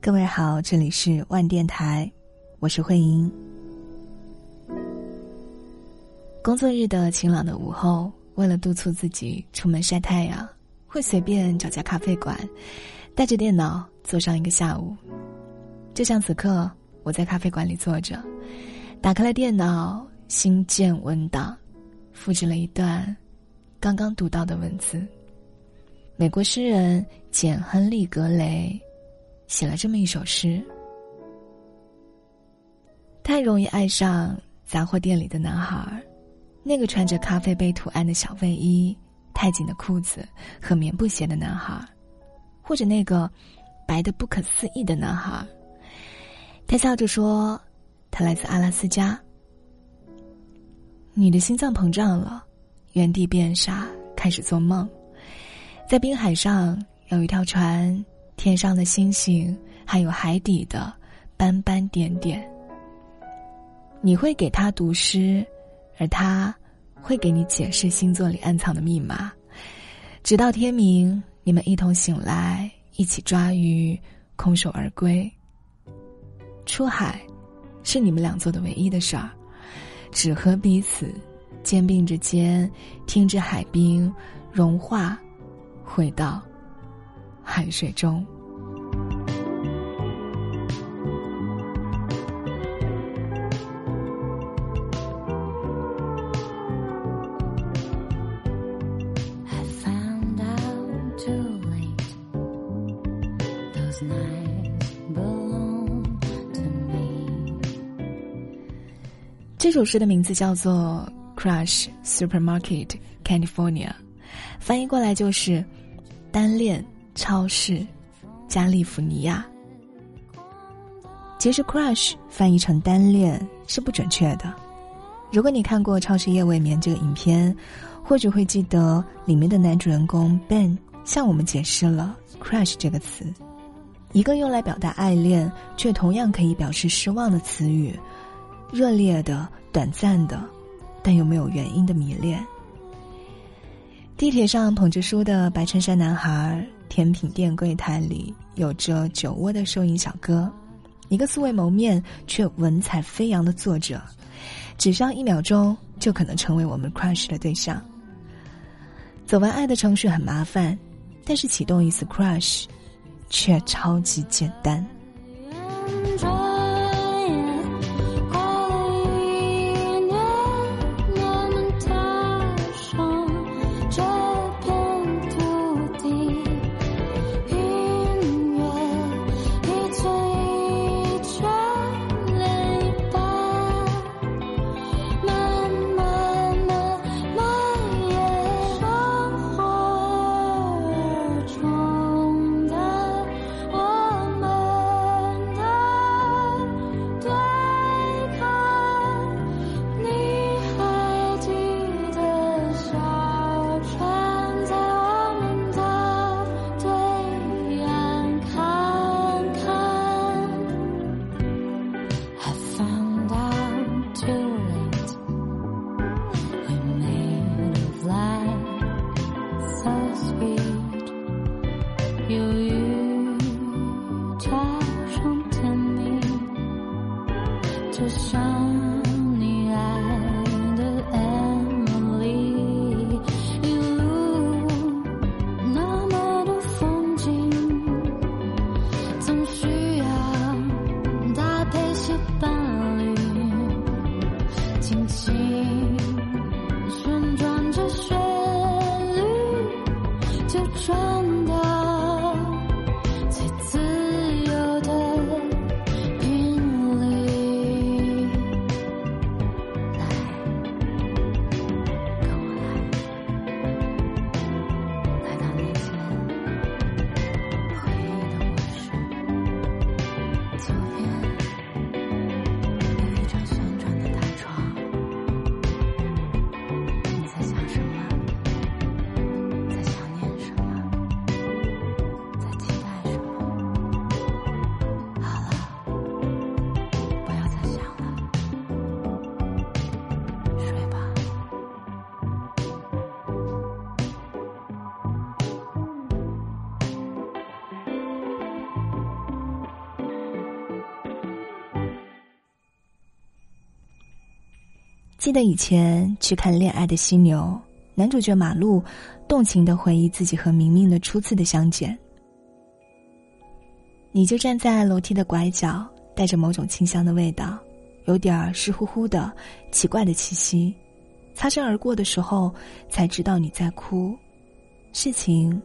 各位好，这里是万电台，我是慧英。工作日的晴朗的午后，为了督促自己出门晒太阳，会随便找家咖啡馆，带着电脑坐上一个下午。就像此刻，我在咖啡馆里坐着，打开了电脑，新建文档，复制了一段刚刚读到的文字。美国诗人简·亨利·格雷。写了这么一首诗：太容易爱上杂货店里的男孩儿，那个穿着咖啡杯图案的小卫衣、太紧的裤子和棉布鞋的男孩儿，或者那个白的不可思议的男孩儿。他笑着说：“他来自阿拉斯加。”你的心脏膨胀了，原地变傻，开始做梦，在滨海上有一条船。天上的星星，还有海底的斑斑点点。你会给他读诗，而他会给你解释星座里暗藏的密码，直到天明，你们一同醒来，一起抓鱼，空手而归。出海，是你们俩做的唯一的事儿，只和彼此肩并着肩，听着海冰融化，回到。海水中。首诗的名字叫做《Crush Supermarket California》，翻译过来就是“单恋”。超市，加利福尼亚。其实，crush 翻译成单恋是不准确的。如果你看过《超市夜未眠》这个影片，或许会记得里面的男主人公 Ben 向我们解释了 crush 这个词，一个用来表达爱恋，却同样可以表示失望的词语，热烈的、短暂的，但又没有原因的迷恋。地铁上捧着书的白衬衫男孩。甜品店柜台里有着酒窝的收银小哥，一个素未谋面却文采飞扬的作者，只需要一秒钟就可能成为我们 crush 的对象。走完爱的程序很麻烦，但是启动一次 crush，却超级简单。记得以前去看《恋爱的犀牛》，男主角马路动情的回忆自己和明明的初次的相见。你就站在楼梯的拐角，带着某种清香的味道，有点儿湿乎乎的奇怪的气息。擦身而过的时候，才知道你在哭。事情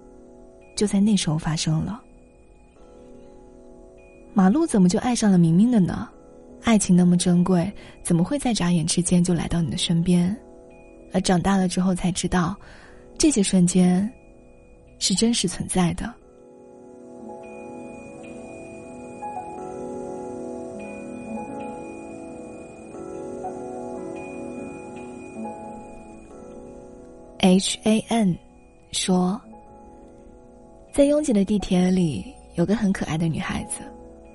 就在那时候发生了。马路怎么就爱上了明明的呢？爱情那么珍贵，怎么会在眨眼之间就来到你的身边？而长大了之后才知道，这些瞬间是真实存在的。H A N 说，在拥挤的地铁里，有个很可爱的女孩子。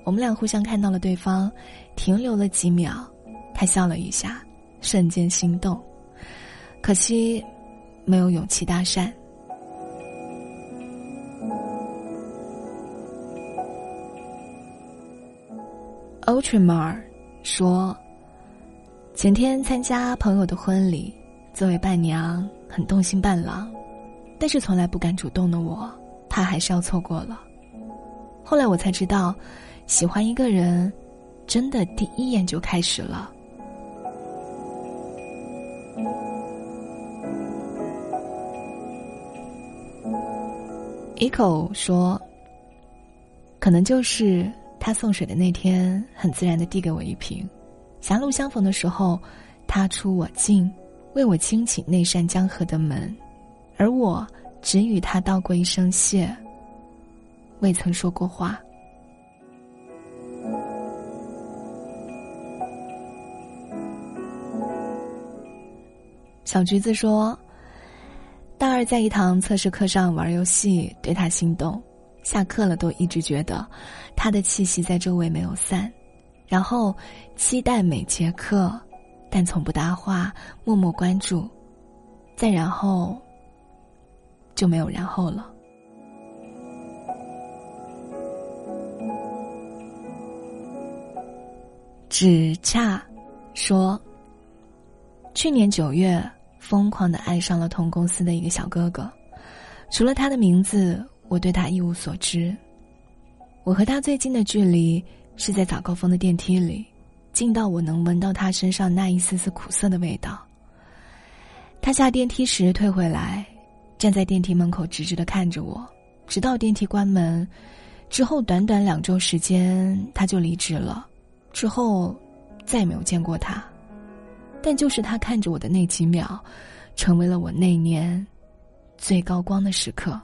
我们俩互相看到了对方，停留了几秒，他笑了一下，瞬间心动，可惜没有勇气搭讪。Ultramar 说，前天参加朋友的婚礼，作为伴娘很动心伴郎，但是从来不敢主动的我，他还是要错过了。后来我才知道。喜欢一个人，真的第一眼就开始了。Echo 说：“可能就是他送水的那天，很自然的递给我一瓶。狭路相逢的时候，他出我进，为我轻启那扇江河的门，而我只与他道过一声谢，未曾说过话。”小橘子说：“大二在一堂测试课上玩游戏，对他心动。下课了都一直觉得他的气息在周围没有散，然后期待每节课，但从不搭话，默默关注。再然后就没有然后了。”只恰说：“去年九月。”疯狂的爱上了同公司的一个小哥哥，除了他的名字，我对他一无所知。我和他最近的距离是在早高峰的电梯里，近到我能闻到他身上那一丝丝苦涩的味道。他下电梯时退回来，站在电梯门口直直的看着我，直到电梯关门。之后短短两周时间，他就离职了。之后，再也没有见过他。但就是他看着我的那几秒，成为了我那年最高光的时刻。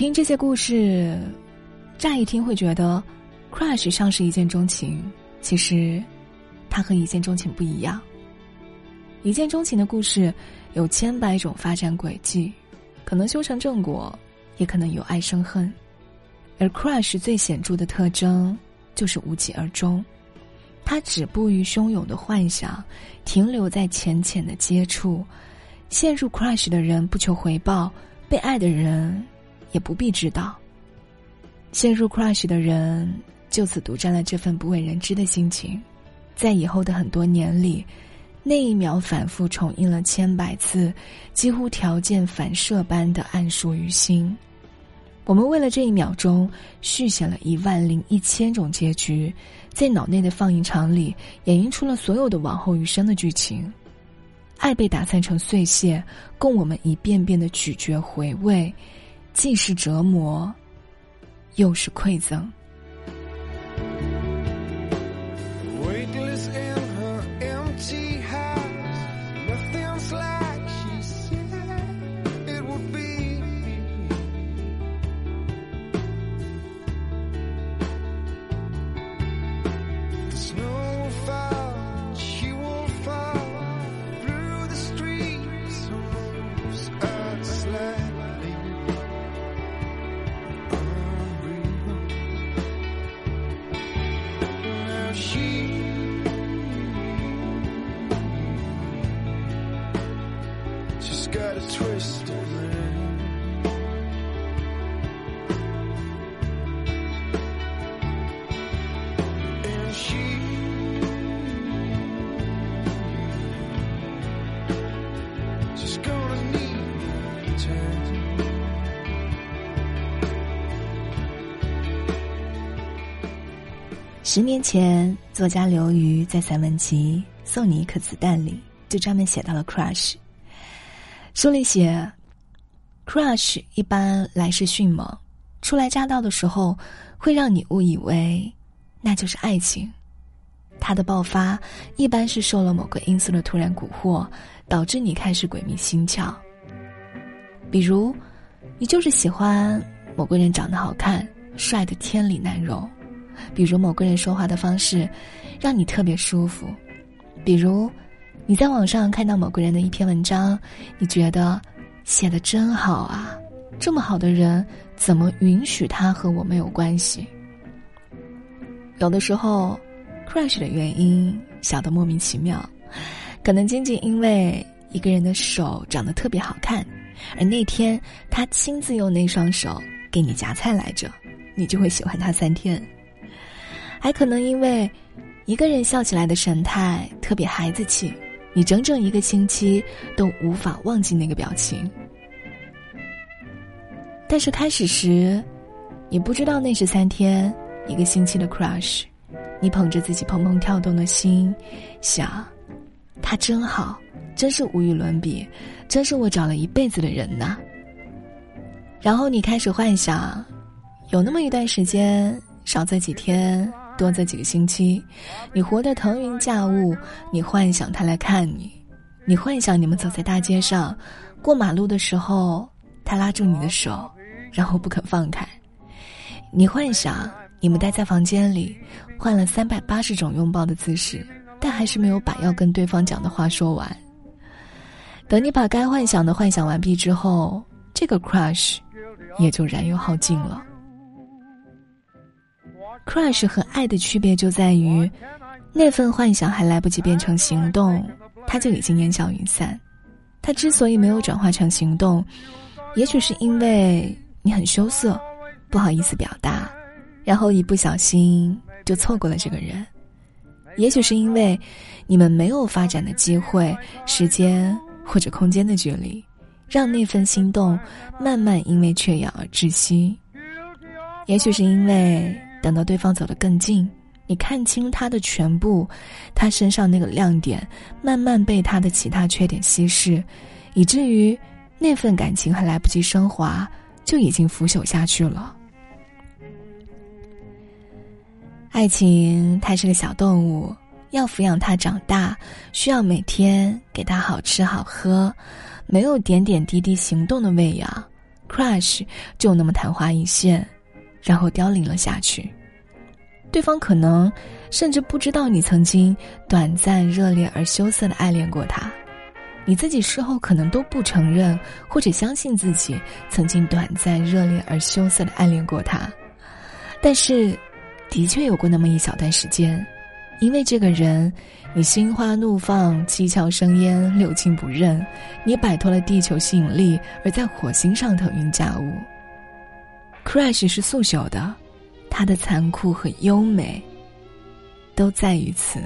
听这些故事，乍一听会觉得，crush 像是一见钟情。其实，它和一见钟情不一样。一见钟情的故事有千百种发展轨迹，可能修成正果，也可能由爱生恨。而 crush 最显著的特征就是无疾而终，它止步于汹涌的幻想，停留在浅浅的接触。陷入 crush 的人不求回报，被爱的人。也不必知道，陷入 crush 的人就此独占了这份不为人知的心情，在以后的很多年里，那一秒反复重映了千百次，几乎条件反射般的暗熟于心。我们为了这一秒钟，续写了一万零一千种结局，在脑内的放映场里演绎出了所有的往后余生的剧情。爱被打散成碎屑，供我们一遍遍的咀嚼回味。既是折磨，又是馈赠。十年前，作家刘瑜在散文集《送你一颗子弹》里就专门写到了 crush。书里写，crush 一般来势迅猛，初来乍到的时候会让你误以为那就是爱情。它的爆发一般是受了某个因素的突然蛊惑，导致你开始鬼迷心窍。比如，你就是喜欢某个人长得好看、帅的天理难容；比如某个人说话的方式让你特别舒服；比如你在网上看到某个人的一篇文章，你觉得写的真好啊！这么好的人，怎么允许他和我没有关系？有的时候。crush 的原因小的莫名其妙，可能仅仅因为一个人的手长得特别好看，而那天他亲自用那双手给你夹菜来着，你就会喜欢他三天。还可能因为一个人笑起来的神态特别孩子气，你整整一个星期都无法忘记那个表情。但是开始时，你不知道那是三天、一个星期的 crush。你捧着自己砰砰跳动的心，想，他真好，真是无与伦比，真是我找了一辈子的人呐。然后你开始幻想，有那么一段时间，少则几天，多则几个星期，你活得腾云驾雾，你幻想他来看你，你幻想你们走在大街上，过马路的时候，他拉住你的手，然后不肯放开，你幻想。你们待在房间里，换了三百八十种拥抱的姿势，但还是没有把要跟对方讲的话说完。等你把该幻想的幻想完毕之后，这个 crush 也就燃油耗尽了。Crush 和爱的区别就在于，那份幻想还来不及变成行动，它就已经烟消云散。它之所以没有转化成行动，也许是因为你很羞涩，不好意思表达。然后一不小心就错过了这个人，也许是因为你们没有发展的机会、时间或者空间的距离，让那份心动慢慢因为缺氧而窒息。也许是因为等到对方走得更近，你看清他的全部，他身上那个亮点慢慢被他的其他缺点稀释，以至于那份感情还来不及升华，就已经腐朽下去了。爱情，它是个小动物，要抚养它长大，需要每天给它好吃好喝，没有点点滴滴行动的喂养，crush 就那么昙花一现，然后凋零了下去。对方可能甚至不知道你曾经短暂、热烈而羞涩的爱恋过他，你自己事后可能都不承认或者相信自己曾经短暂、热烈而羞涩的爱恋过他，但是。的确有过那么一小段时间，因为这个人，你心花怒放、七窍生烟、六亲不认，你摆脱了地球吸引力，而在火星上腾云驾雾。Crash 是速朽的，它的残酷和优美，都在于此。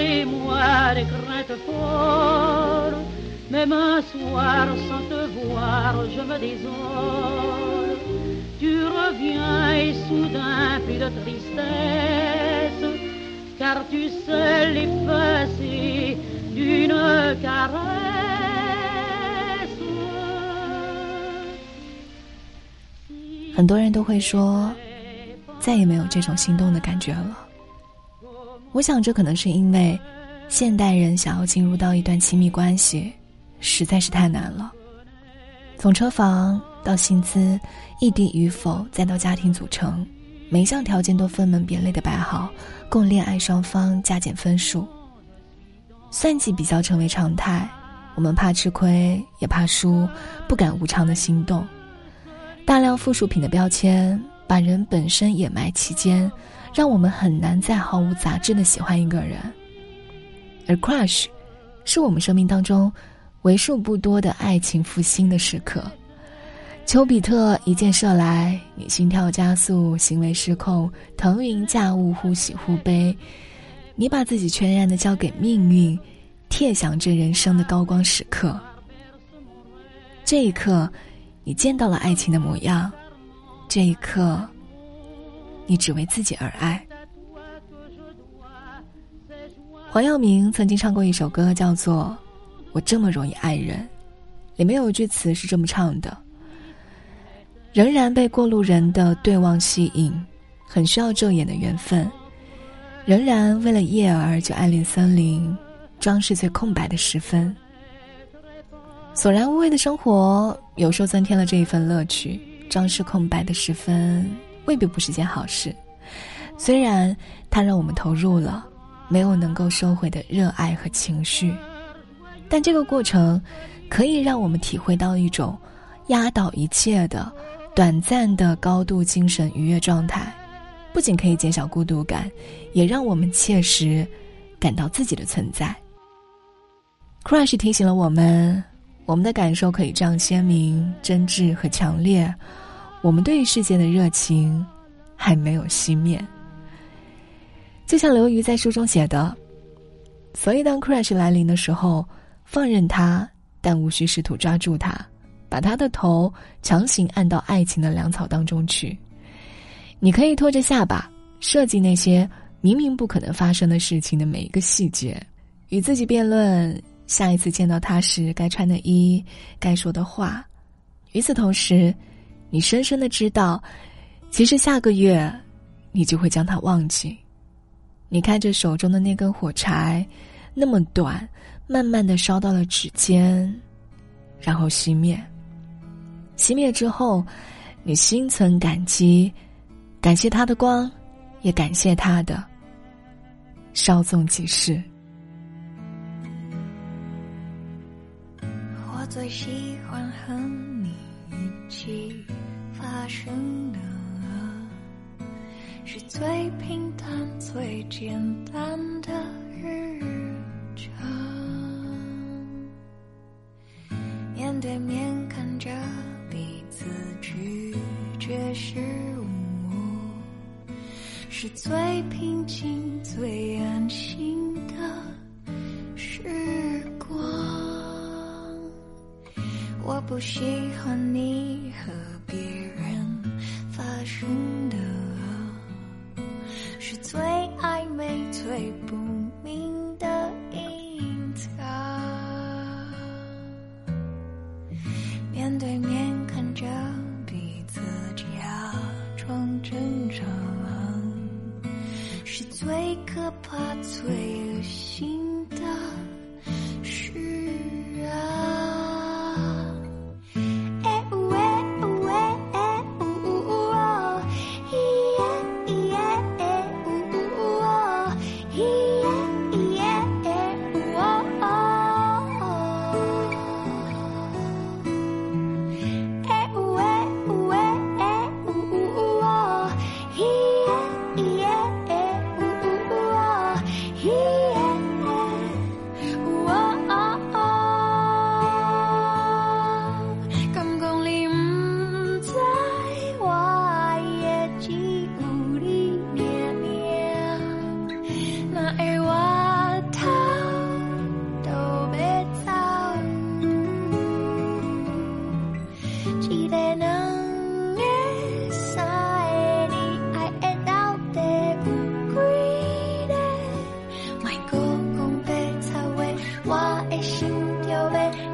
parfois, malgré moi, des craintes folles. Même un soir, sans te voir, je me désole. Tu reviens et soudain, plus de tristesse, car tu sais l'effacer d'une caresse. 很多人都会说，再也没有这种心动的感觉了。 我想，这可能是因为现代人想要进入到一段亲密关系，实在是太难了。从车房到薪资、异地与否，再到家庭组成，每一项条件都分门别类的摆好，供恋爱双方加减分数。算计比较成为常态，我们怕吃亏，也怕输，不敢无常的心动。大量附属品的标签，把人本身掩埋其间，让我们很难再毫无杂质的喜欢一个人。而 crush，是我们生命当中为数不多的爱情复兴的时刻。丘比特一箭射来，你心跳加速，行为失控，腾云驾雾，忽喜忽悲。你把自己全然的交给命运，贴享着人生的高光时刻。这一刻，你见到了爱情的模样；这一刻，你只为自己而爱。黄耀明曾经唱过一首歌，叫做《我这么容易爱人》，里面有一句词是这么唱的：“仍然被过路人的对望吸引，很需要遮掩的缘分。”仍然为了叶儿就暗恋森林，装饰最空白的时分。索然无味的生活，有时候增添了这一份乐趣。装饰空白的时分，未必不是件好事。虽然它让我们投入了没有能够收回的热爱和情绪，但这个过程可以让我们体会到一种压倒一切的短暂的高度精神愉悦状态。不仅可以减少孤独感，也让我们切实感到自己的存在。Crush 提醒了我们，我们的感受可以这样鲜明、真挚和强烈，我们对于世界的热情还没有熄灭。就像刘瑜在书中写的，所以当 Crush 来临的时候，放任他，但无需试图抓住他，把他的头强行按到爱情的粮草当中去。你可以拖着下巴设计那些明明不可能发生的事情的每一个细节，与自己辩论下一次见到他时该穿的衣、该说的话。与此同时，你深深的知道，其实下个月你就会将它忘记。你看着手中的那根火柴，那么短，慢慢的烧到了指尖，然后熄灭。熄灭之后，你心存感激。感谢他的光，也感谢他的稍纵即逝。我最喜生的，是最平淡、最简单的日常。面对面看着彼此，拒绝失误。是最平静、最安心的时光。我不喜欢你和别人发生的，是最暧昧、最不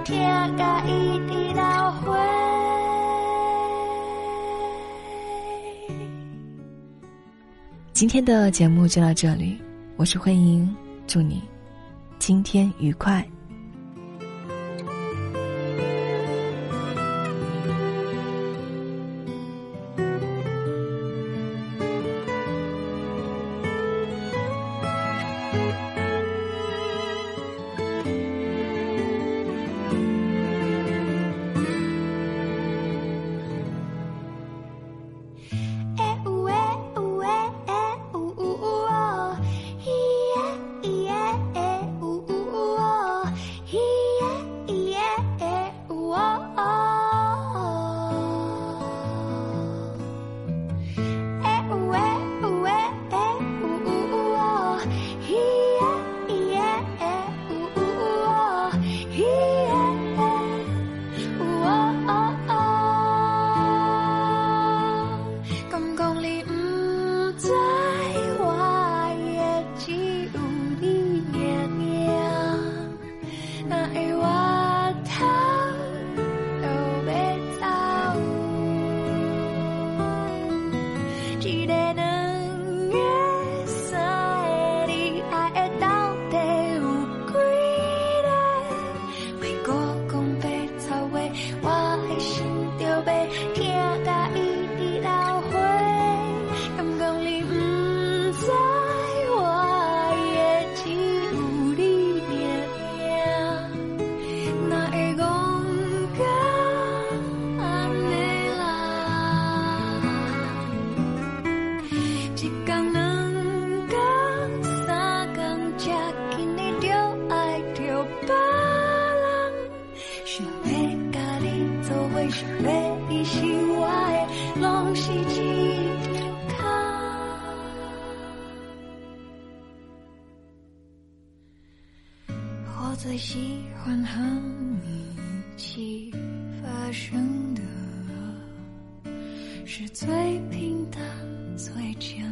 今天的节目就到这里，我是慧英，祝你今天愉快。最喜欢和你一起发生的是最平淡最久